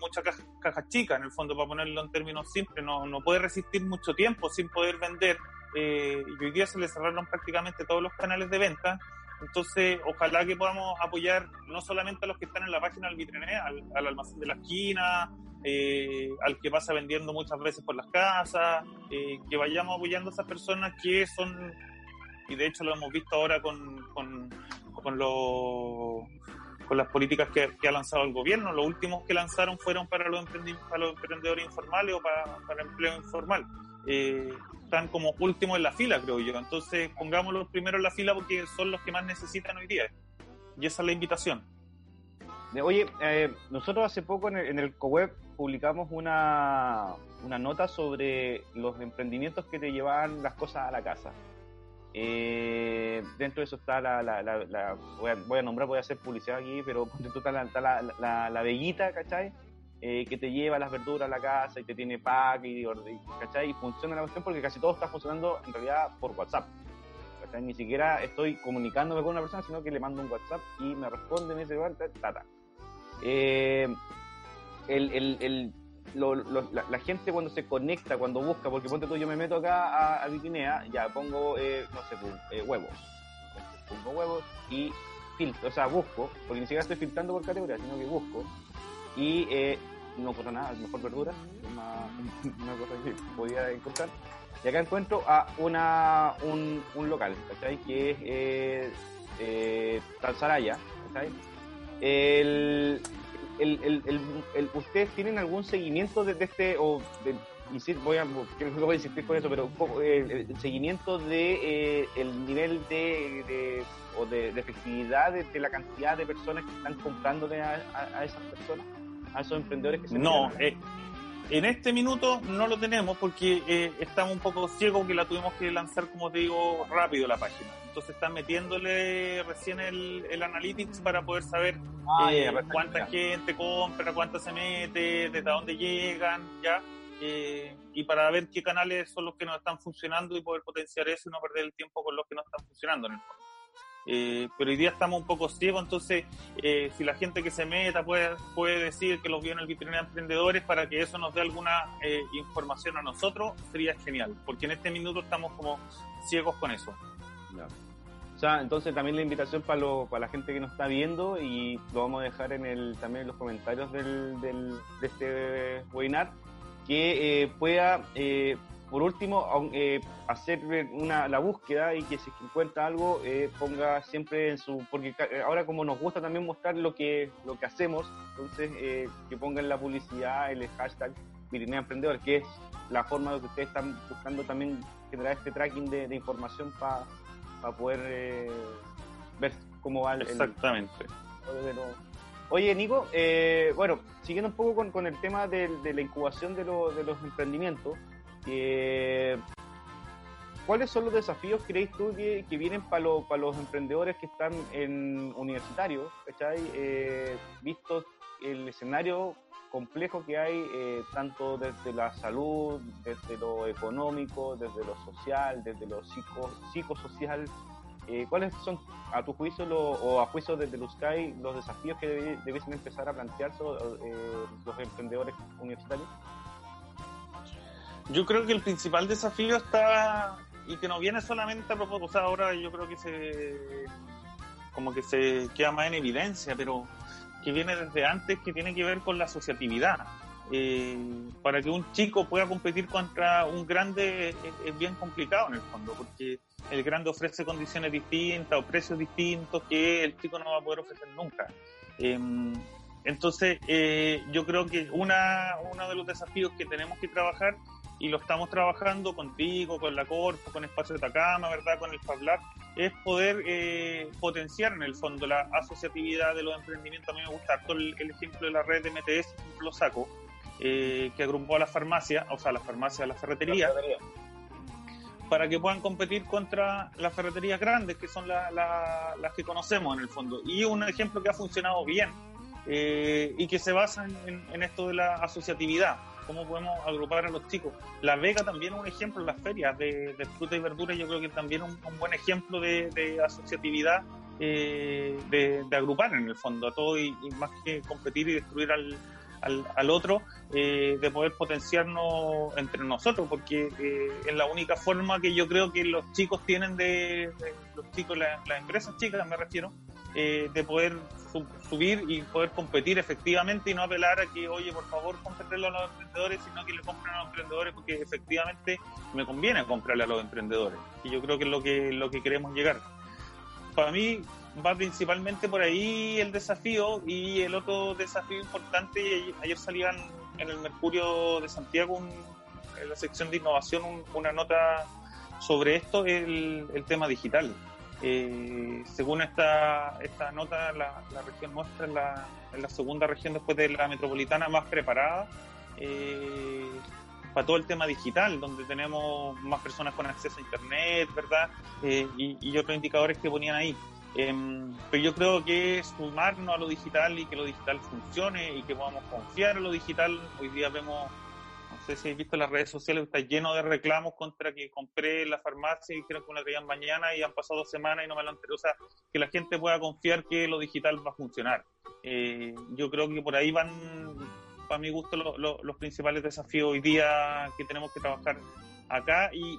mucha caja, chica en el fondo para ponerlo en términos simples no, no puede resistir mucho tiempo sin poder vender eh, y hoy día se le cerraron prácticamente todos los canales de venta. Entonces, ojalá que podamos apoyar no solamente a los que están en la página del vitriné, al, almacén de la esquina, eh, al que pasa vendiendo muchas veces por las casas, eh, que vayamos apoyando a esas personas que son, y de hecho lo hemos visto ahora con, con, con, con las políticas que, ha lanzado el gobierno. Los últimos que lanzaron fueron para los, para los emprendedores informales o para, para empleo informal. Eh, están como últimos en la fila, creo yo. Entonces, pongámoslos primero en la fila porque son los que más necesitan hoy día. Y esa es la invitación. Oye, eh, nosotros hace poco en el, en el CoWeb publicamos una, una, nota sobre los emprendimientos que te llevaban las cosas a la casa. Eh, dentro de eso está la, voy, a, nombrar, voy a hacer publicidad aquí, pero está la, está la, bellita, ¿cachai? Eh, que te lleva las verduras a la casa y te tiene pack y, ¿cachai? Y funciona la cuestión porque casi todo está funcionando en realidad por WhatsApp. ¿cachai? Ni siquiera estoy comunicándome con una persona, sino que le mando un WhatsApp y me responde, me dice, tata. Eh, el, el, el la, gente cuando se conecta, cuando busca, porque ponte tú, yo me meto acá a, a ya pongo, eh, no sé, pues, eh, huevos. Pongo huevos y filtro, o sea, busco, porque ni siquiera estoy filtrando por categoría, sino que busco y eh, no encuentro nada, mejor verdura, una, una, cosa que podía encontrar. Y acá encuentro a una, un, un local, ¿cachai? Que es eh, eh, Talsaraya, ¿cachai? El, el, el, el, ¿Ustedes tienen algún seguimiento de, este, o de, voy a, voy a insistir con eso, pero eh, el, seguimiento de eh, el nivel de, de o de, efectividad de, la cantidad de personas que están comprándole a, a esas personas? a esos emprendedores que se No, eh, en este minuto no lo tenemos porque eh, estamos un poco ciegos que la tuvimos que lanzar, como te digo, rápido la página. Entonces están metiéndole recién el, el analytics para poder saber ah, eh, cuánta gente compra, cuánta se mete, desde dónde llegan, ya. y para ver qué canales son los que no están funcionando y poder potenciar eso y no perder el tiempo con los que no están funcionando en el fondo. Eh, pero hoy día estamos un poco ciegos, entonces eh, si la gente que se meta puede, puede decir que los vio en el vitrina de emprendedores para que eso nos dé alguna eh, información a nosotros, sería genial, porque en este minuto estamos como ciegos con eso. O sea, entonces también la invitación para, lo, para la gente que nos está viendo y lo vamos a dejar en el, también en los comentarios del, del, de este webinar, que pueda por último, eh, hacer una, la búsqueda y que si encuentra algo, eh, ponga siempre en su... Porque ahora como nos gusta también mostrar lo que, lo que hacemos, entonces que pongan la publicidad, el hashtag Pirinea Emprendedor, que es la forma de que ustedes están buscando también generar este tracking de, información para poder ver cómo va el... Exactamente. Oye, Nico, eh, bueno, siguiendo un poco con, el tema de, la incubación de, de los emprendimientos, eh, ¿cuáles son los desafíos, creéis tú, que, vienen para los emprendedores que están en universitarios. Eh, visto el escenario complejo que hay, tanto desde la salud, desde lo económico, desde lo social, desde lo psico, psicosocial, eh, ¿Cuáles son, a tu juicio o a juicio de, USCAI, los desafíos que debiesen empezar a plantearse eh, los emprendedores universitarios? Yo creo que el principal desafío está, y que no viene solamente a propósito, o sea, ahora yo creo que se, como que se queda más en evidencia, pero que viene desde antes, que tiene que ver con la asociatividad. Eh, para que un chico pueda competir contra un grande es, bien complicado en el fondo, porque el grande ofrece condiciones distintas o precios distintos que el chico no va a poder ofrecer nunca. Em, entonces, eh, yo creo que una, uno de los desafíos que tenemos que trabajar, y lo estamos trabajando contigo, con la Corpo, con Espacio de Tacama, ¿verdad? con el FabLab, es poder eh, potenciar en el fondo la asociatividad de los emprendimientos. A mí me gusta el, el ejemplo de la red de MTS, lo saco, eh, que agrupó a las farmacias, o sea, las farmacias, las ferreterías, para que puedan competir contra las ferreterías grandes, que son las que conocemos en el fondo. Y un ejemplo que ha funcionado bien eh, y que se basa en, esto de la asociatividad, cómo podemos agrupar a los chicos. La Vega también es un ejemplo, las ferias de, fruta y verdura, yo creo que también es un, buen ejemplo de, asociatividad. Eh, de, agrupar en el fondo a todo y más que competir y destruir al, al, otro, eh, de poder potenciarnos entre nosotros, porque eh, es la única forma que yo creo que los chicos tienen de, los chicos, las empresas chicas me refiero, eh, de poder subir y poder competir efectivamente y no apelar a que, oye, por favor, cómprenlo a los emprendedores, sino que le compren a los emprendedores porque efectivamente me conviene comprarle a los emprendedores. Y yo creo que es lo que, lo que queremos llegar. Para mí, va principalmente por ahí el desafío y el otro desafío importante, ayer salían en el Mercurio de Santiago en la sección de innovación una nota sobre esto, el, el tema digital. Eh, según esta, esta nota, la, región nuestra es la, la, segunda región después de la metropolitana más preparada eh, para todo el tema digital, donde tenemos más personas con acceso a Internet, ¿verdad? Eh, y, otros indicadores que ponían ahí. Em, pero yo creo que sumarnos a lo digital y que lo digital funcione y que podamos confiar en lo digital. Hoy día vemos, si habéis visto las redes sociales, está lleno de reclamos contra que compré la farmacia y dijeron que me la traían mañana y han pasado dos semanas y no me lo han O sea, que la gente pueda confiar que lo digital va a funcionar. Eh, yo creo que por ahí van, para mi gusto, los principales desafíos hoy día que tenemos que trabajar acá y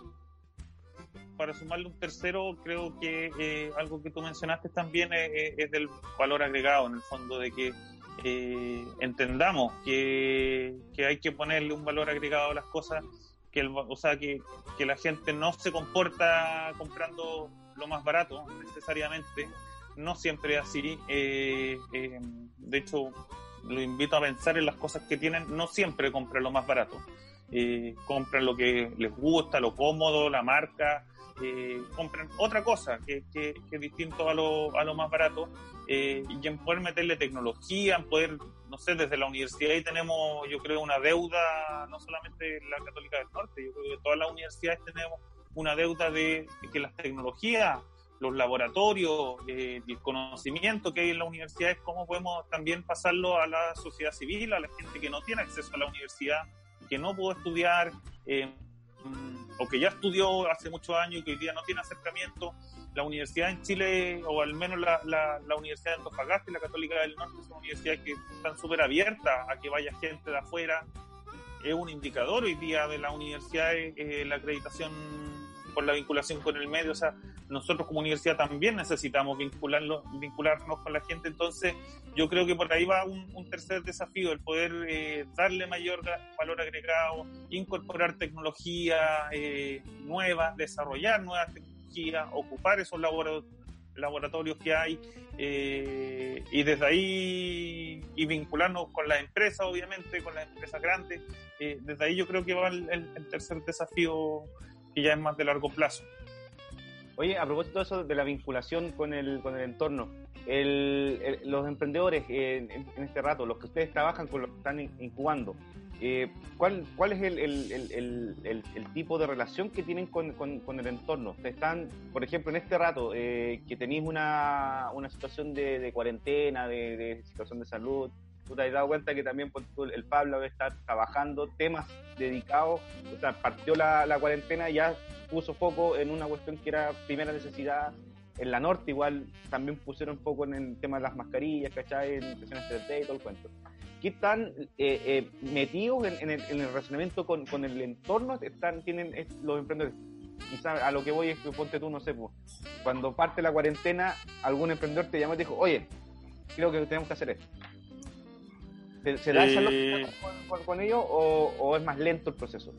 para sumarle un tercero, creo que eh, algo que tú mencionaste también es, del valor agregado, en el fondo, de que eh, entendamos que, hay que ponerle un valor agregado a las cosas, que o sea, que, la gente no se comporta comprando lo más barato necesariamente, no siempre es así. Eh, de hecho, lo invito a pensar en las cosas que tienen, no siempre compran lo más barato. compran lo que les gusta, lo cómodo, la marca, eh, compren otra cosa que, que, es distinto a lo, a lo más barato eh, y en poder meterle tecnología, en poder, no sé, desde la universidad ahí tenemos, yo creo, una deuda, no solamente la Católica del Norte, yo creo que todas las universidades tenemos una deuda de, que las tecnologías, los laboratorios, eh, el conocimiento que hay en las universidades, cómo podemos también pasarlo a la sociedad civil, a la gente que no tiene acceso a la universidad, que no puede estudiar. Eh, o que ya estudió hace muchos años y que hoy día no tiene acercamiento, la universidad en Chile, o al menos la, la, Universidad de Antofagasta y la Católica del Norte, son universidades que están súper abiertas a que vaya gente de afuera. Es un indicador hoy día de la universidad, eh, la acreditación por la vinculación con el medio. O sea, nosotros como universidad también necesitamos vincularlo, vincularnos con la gente. Entonces, yo creo que por ahí va un, tercer desafío, el poder eh, darle mayor valor agregado, incorporar tecnología eh, nueva, desarrollar nuevas tecnologías, ocupar esos laboratorios laboratorios que hay eh, y desde ahí y vincularnos con las empresas, obviamente, con las empresas grandes. Eh, desde ahí yo creo que va el, tercer desafío que ya es más de largo plazo. Oye, a propósito de eso, de la vinculación con el, con el entorno, los emprendedores en, este rato, los que ustedes trabajan con los que están incubando, eh, ¿cuál, ¿cuál es el, el, el, tipo de relación que tienen con, con, el entorno? Están, por ejemplo, en este rato eh, que tenéis una, una situación de, de cuarentena, de, de, situación de salud, tú te has dado cuenta que también el Pablo estar trabajando temas dedicados, o sea, partió la, la cuarentena y ya puso foco en una cuestión que era primera necesidad en la norte igual también pusieron foco en el tema de las mascarillas, ¿cachai? En impresiones 3D y todo el cuento. ¿Qué tan eh, eh, metidos en, el, en, razonamiento con, el entorno están tienen los emprendedores? Quizás a lo que voy es que ponte tú, no sé, pues, cuando parte la cuarentena, algún emprendedor te llamó y te dijo, oye, creo que tenemos que hacer esto. ¿Se, da esa eh, con, con, ellos o, es más lento el proceso?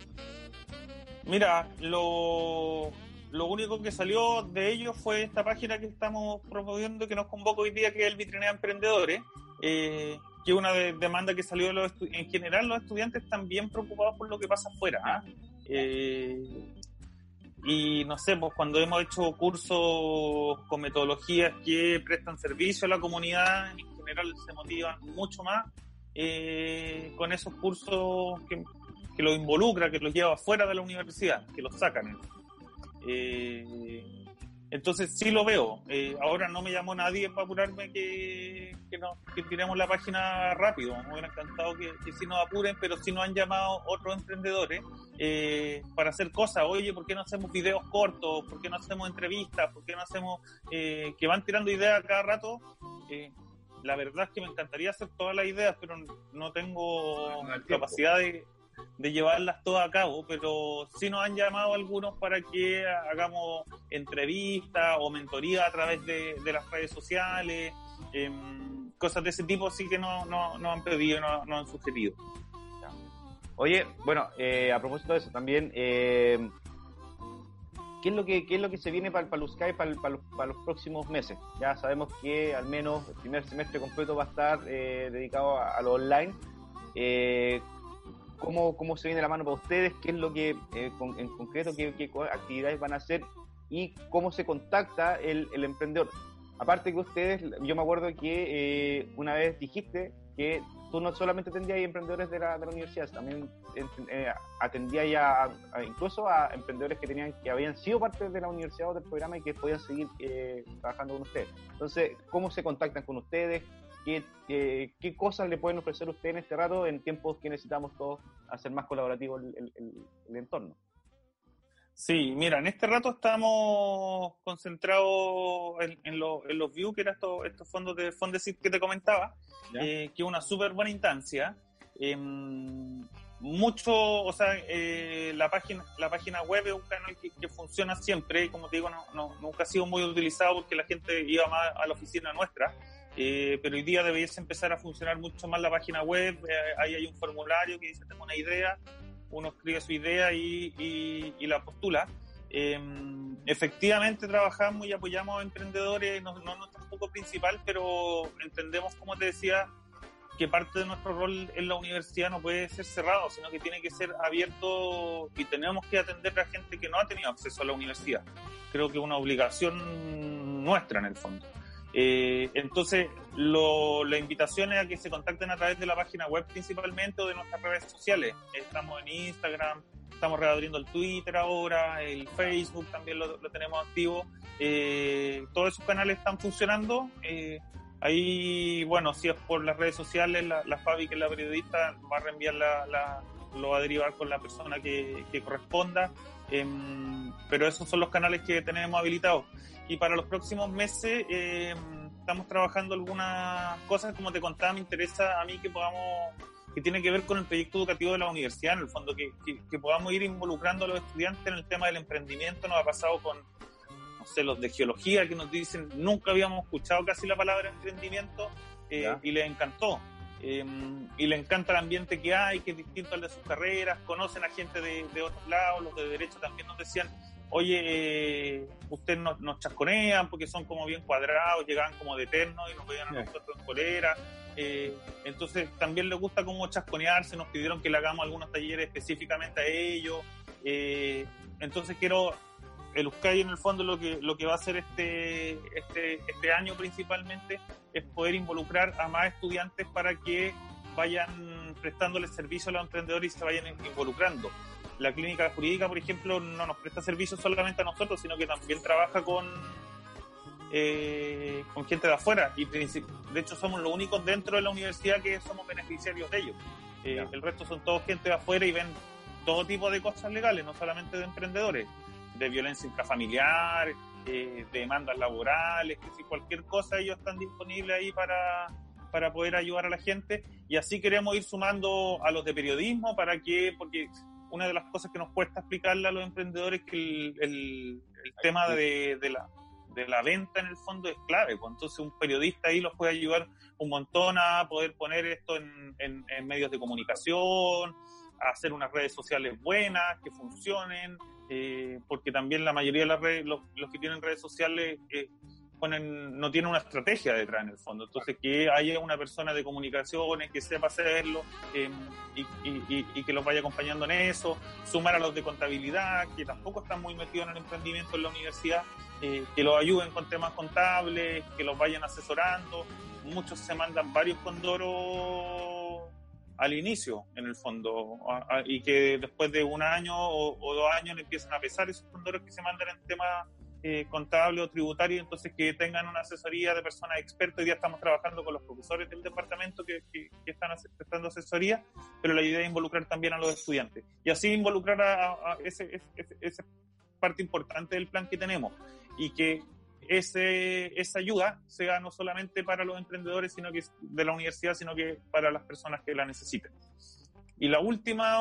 Mira, lo, lo único que salió de ellos fue esta página que estamos promoviendo, que nos convoca hoy día, que es el Vitrinea Emprendedores. Eh, que una demanda que salió de los en general los estudiantes están bien preocupados por lo que pasa afuera. ¿ah? Eh, y no sé, pues cuando hemos hecho cursos con metodologías que prestan servicio a la comunidad, en general se motivan mucho más eh, con esos cursos que, que los involucra, que los lleva fuera de la universidad, que los sacan. Eh, entonces sí lo veo. Eh, ahora no me llamó nadie para apurarme que, que, no, tiremos la página rápido. Me hubiera encantado que, que sí nos apuren, pero sí nos han llamado otros emprendedores eh, para hacer cosas. Oye, ¿por qué no hacemos videos cortos? ¿Por qué no hacemos entrevistas? ¿Por qué no hacemos... Eh, que van tirando ideas cada rato? La verdad es que me encantaría hacer todas las ideas, pero no tengo capacidad de de llevarlas todas a cabo, pero sí nos han llamado algunos para que hagamos entrevistas o mentoría a través de, las redes sociales, em, cosas de ese tipo sí que nos no, han pedido, nos no han sugerido. Oye, bueno, eh, a propósito de eso también, eh, ¿qué, es lo que, ¿qué es lo que se viene para, para Sky para, para, los, próximos meses? Ya sabemos que al menos el primer semestre completo va a estar eh, dedicado a, lo online. Eh, cómo, cómo se viene la mano para ustedes, qué es lo que, eh, en concreto, qué, actividades van a hacer y cómo se contacta el, el emprendedor. Aparte que ustedes, yo me acuerdo que una vez dijiste que tú no solamente atendías a emprendedores de la, de la universidad, también eh, atendías ya incluso a emprendedores que tenían que habían sido parte de la universidad o del programa y que podían seguir trabajando con ustedes. Entonces, ¿cómo se contactan con ustedes? ¿Qué, qué, cosas le pueden ofrecer usted en este rato en tiempos que necesitamos todos hacer más colaborativo el, entorno? Sí, mira, en este rato estamos concentrados en, en, en los views, que eran estos, estos fondos de Fondesit que te comentaba, eh, que es una súper buena instancia. Em, mucho, o sea, eh, la página la página web es un canal que, funciona siempre, y como te digo, no, no, nunca ha sido muy utilizado porque la gente iba más a la oficina nuestra. Eh, pero hoy día deberías empezar a funcionar mucho más la página web. Eh, ahí hay un formulario que dice: Tengo una idea. Uno escribe su idea y, y, la postula. Em, efectivamente, trabajamos y apoyamos a emprendedores, no, no nuestro foco principal, pero entendemos, como te decía, que parte de nuestro rol en la universidad no puede ser cerrado, sino que tiene que ser abierto y tenemos que atender a gente que no ha tenido acceso a la universidad. Creo que es una obligación nuestra en el fondo. Eh, entonces, la invitación es a que se contacten a través de la página web principalmente o de nuestras redes sociales. Estamos en Instagram, estamos reabriendo el Twitter ahora, el Facebook también lo, tenemos activo. Eh, todos esos canales están funcionando. Eh, ahí, bueno, si es por las redes sociales, la, Fabi, que es la periodista, va a reenviar la, lo va a derivar con la persona que, que corresponda. Em, pero esos son los canales que tenemos habilitados y para los próximos meses eh, estamos trabajando algunas cosas, como te contaba, me interesa a mí que podamos que tiene que ver con el proyecto educativo de la universidad, en el fondo, que, que, podamos ir involucrando a los estudiantes en el tema del emprendimiento. Nos ha pasado con, no sé, los de geología que nos dicen, nunca habíamos escuchado casi la palabra emprendimiento eh, y les encantó. Em, y le encanta el ambiente que hay, que es distinto al de sus carreras, conocen a gente de, de otros lados, los de derecho también nos decían, oye, eh, ustedes nos, nos, chasconean porque son como bien cuadrados, llegaban como de eterno y nos veían a nosotros en colera. Eh, entonces también les gusta como chasconearse, nos pidieron que le hagamos algunos talleres específicamente a ellos. Eh, entonces quiero, el USCAI en el fondo lo que, lo que va a hacer este, este, este año principalmente es poder involucrar a más estudiantes para que vayan prestándole servicio a los emprendedores y se vayan involucrando la clínica jurídica, por ejemplo, no nos presta servicios solamente a nosotros, sino que también trabaja con, eh, con gente de afuera. Y de hecho somos los únicos dentro de la universidad que somos beneficiarios de ellos. Eh, el resto son todos gente de afuera y ven todo tipo de cosas legales, no solamente de emprendedores, de violencia intrafamiliar, eh, de demandas laborales, que si cualquier cosa ellos están disponibles ahí para, para poder ayudar a la gente y así queremos ir sumando a los de periodismo para que, porque una de las cosas que nos cuesta explicarle a los emprendedores que el, tema de, la, de la venta en el fondo es clave. Pues entonces un periodista ahí los puede ayudar un montón a poder poner esto en, medios de comunicación, a hacer unas redes sociales buenas, que funcionen, eh, porque también la mayoría de las redes, los, que tienen redes sociales eh, no tiene una estrategia detrás en el fondo. Entonces, que haya una persona de comunicaciones que sepa hacerlo y, que los vaya acompañando en eso, sumar a los de contabilidad, que tampoco están muy metidos en el emprendimiento en la universidad, eh, que los ayuden con temas contables, que los vayan asesorando. Muchos se mandan varios condoros al inicio, en el fondo, y que después de un año o, o dos años empiezan a pesar esos condoros que se mandan en temas eh, contable o tributario, entonces que tengan una asesoría de personas expertas. Hoy día estamos trabajando con los profesores del departamento que, que, están prestando asesoría, pero la idea es involucrar también a los estudiantes y así involucrar a, ese, esa parte importante del plan que tenemos y que ese, esa ayuda sea no solamente para los emprendedores sino que de la universidad, sino que para las personas que la necesiten. Y la última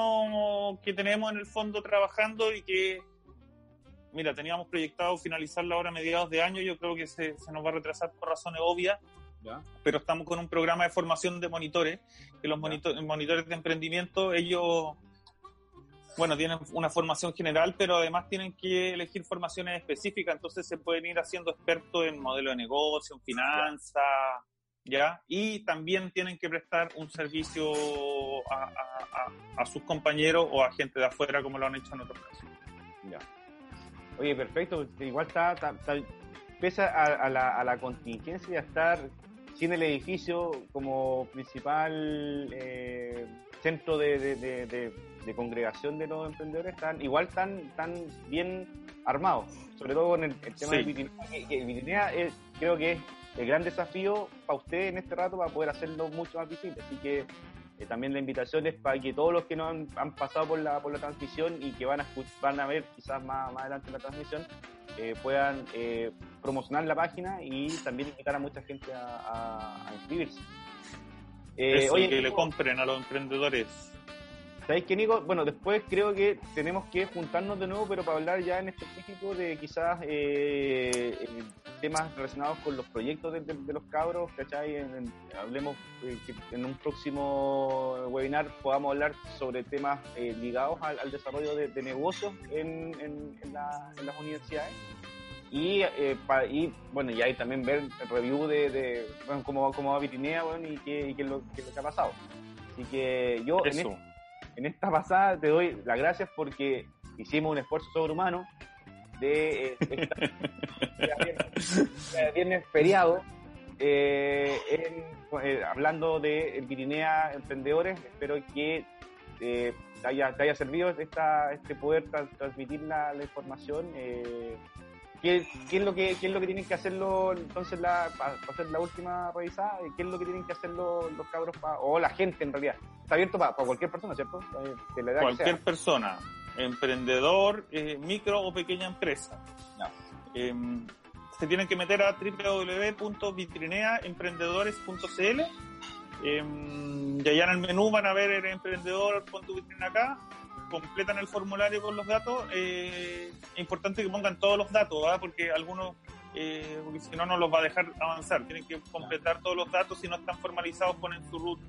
que tenemos en el fondo trabajando y que mira, teníamos proyectado finalizarla ahora a mediados de año, yo creo que se, nos va a retrasar por razones obvias, pero estamos con un programa de formación de monitores, que los monitores de emprendimiento, ellos, bueno, tienen una formación general, pero además tienen que elegir formaciones específicas, entonces se pueden ir haciendo expertos en modelo de negocio, en finanzas, ¿ya? Y también tienen que prestar un servicio a, a, sus compañeros o a gente de afuera, como lo han hecho en otros casos. Ya. Oye, perfecto. Igual está, pese a, la, contingencia de estar sin el edificio como principal eh, centro de, congregación de los emprendedores, están, igual están, tan bien armados, sobre todo con el, tema de Vitinea, que creo que es el gran desafío para usted en este rato para poder hacerlo mucho más visible. Así que eh, también la invitación es para que todos los que no han, pasado por la, por la transmisión y que van a, van a ver quizás más, más adelante la transmisión, eh, puedan eh, promocionar la página y también invitar a mucha gente a, inscribirse. oye, que le compren a los emprendedores ¿Sabéis qué, Nico? Bueno, después creo que tenemos que juntarnos de nuevo, pero para hablar ya en específico de quizás eh, eh temas relacionados con los proyectos de, los cabros, ¿cachai? hablemos eh, que en un próximo webinar podamos hablar sobre temas eh, ligados al, desarrollo de, negocios en, en, las universidades. Y, y, bueno, y ahí también ver el review de, bueno, cómo, cómo va Vitinea bueno, y, qué, y qué, es lo, qué, que ha pasado. Así que yo en este, en esta pasada te doy las gracias porque hicimos un esfuerzo sobrehumano de, eh, viernes, feriado eh, eh, hablando de Pirinea Emprendedores. Espero que te, haya, te haya servido esta, este poder transmitir la, la información. ¿Qué, es lo que, qué es lo que tienen que hacerlo entonces la, para, hacer la última revisada? ¿Qué es lo que tienen que hacer los, cabros o la gente en realidad? Está abierto para, cualquier persona, ¿cierto? Eh, cualquier persona, emprendedor, eh, micro o pequeña empresa. Em, se tienen que meter a www.vitrineaemprendedores.cl Em, y allá en el menú van a ver el emprendedor con tu vitrina acá, completan el formulario con los datos. Eh, es importante que pongan todos los datos, ¿ah? porque algunos, eh, porque si no, no los va a dejar avanzar. Tienen que completar todos los datos. Si no están formalizados, ponen su root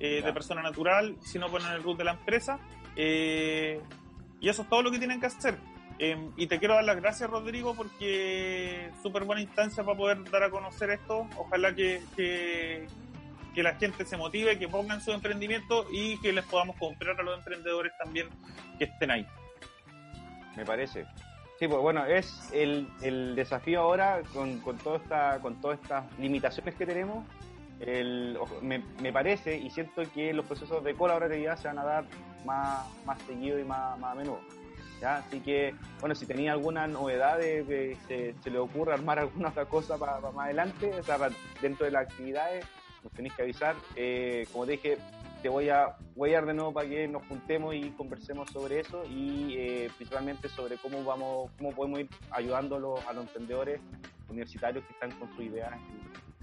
eh, de persona natural, si no ponen el root de la empresa. y eso es todo lo que tienen que hacer. Em, y te quiero dar las gracias, Rodrigo, porque súper buena instancia para poder dar a conocer esto. Ojalá que, que, que la gente se motive, que pongan su emprendimiento y que les podamos comprar a los emprendedores también que estén ahí. Me parece. Sí, pues bueno, es el, el desafío ahora con, con, toda esta, con todas estas limitaciones que tenemos. El, me, me, parece y siento que los procesos de colaboratividad se van a dar más, más seguido y más, más a menudo. ¿ya? Así que, bueno, si tenía alguna novedad de, se, se, le ocurre armar alguna otra cosa para, más adelante, dentro de las actividades, nos tenéis que avisar. Eh, como te dije, te voy a, dar de nuevo para que nos juntemos y conversemos sobre eso y eh, principalmente sobre cómo vamos, cómo podemos ir ayudando a los, a los emprendedores universitarios que están con sus ideas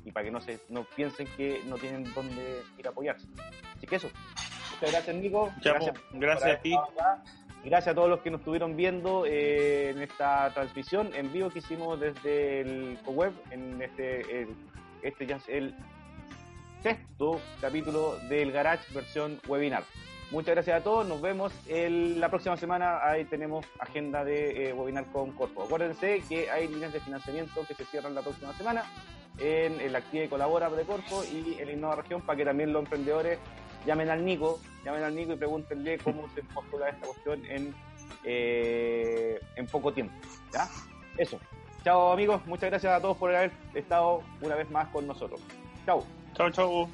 y, para que no se no piensen que no tienen dónde ir a apoyarse. Así que eso. Muchas gracias, Nico. gracias, gracias a ti. Gracias a todos los que nos estuvieron viendo eh, en esta transmisión en vivo que hicimos desde el web en este el, este ya es el sexto capítulo del Garage versión webinar. Muchas gracias a todos, nos vemos el, la próxima semana, ahí tenemos agenda de eh, webinar con Corpo. Acuérdense que hay líneas de financiamiento que se cierran la próxima semana en, el Activa y Colabora de Corpo y en Innova Región para que también los emprendedores llamen al Nico, llamen al Nico y pregúntenle cómo se postula esta cuestión en, eh, en poco tiempo. ¿ya? Eso. Chao amigos, muchas gracias a todos por haber estado una vez más con nosotros. Chao. Chao, chao.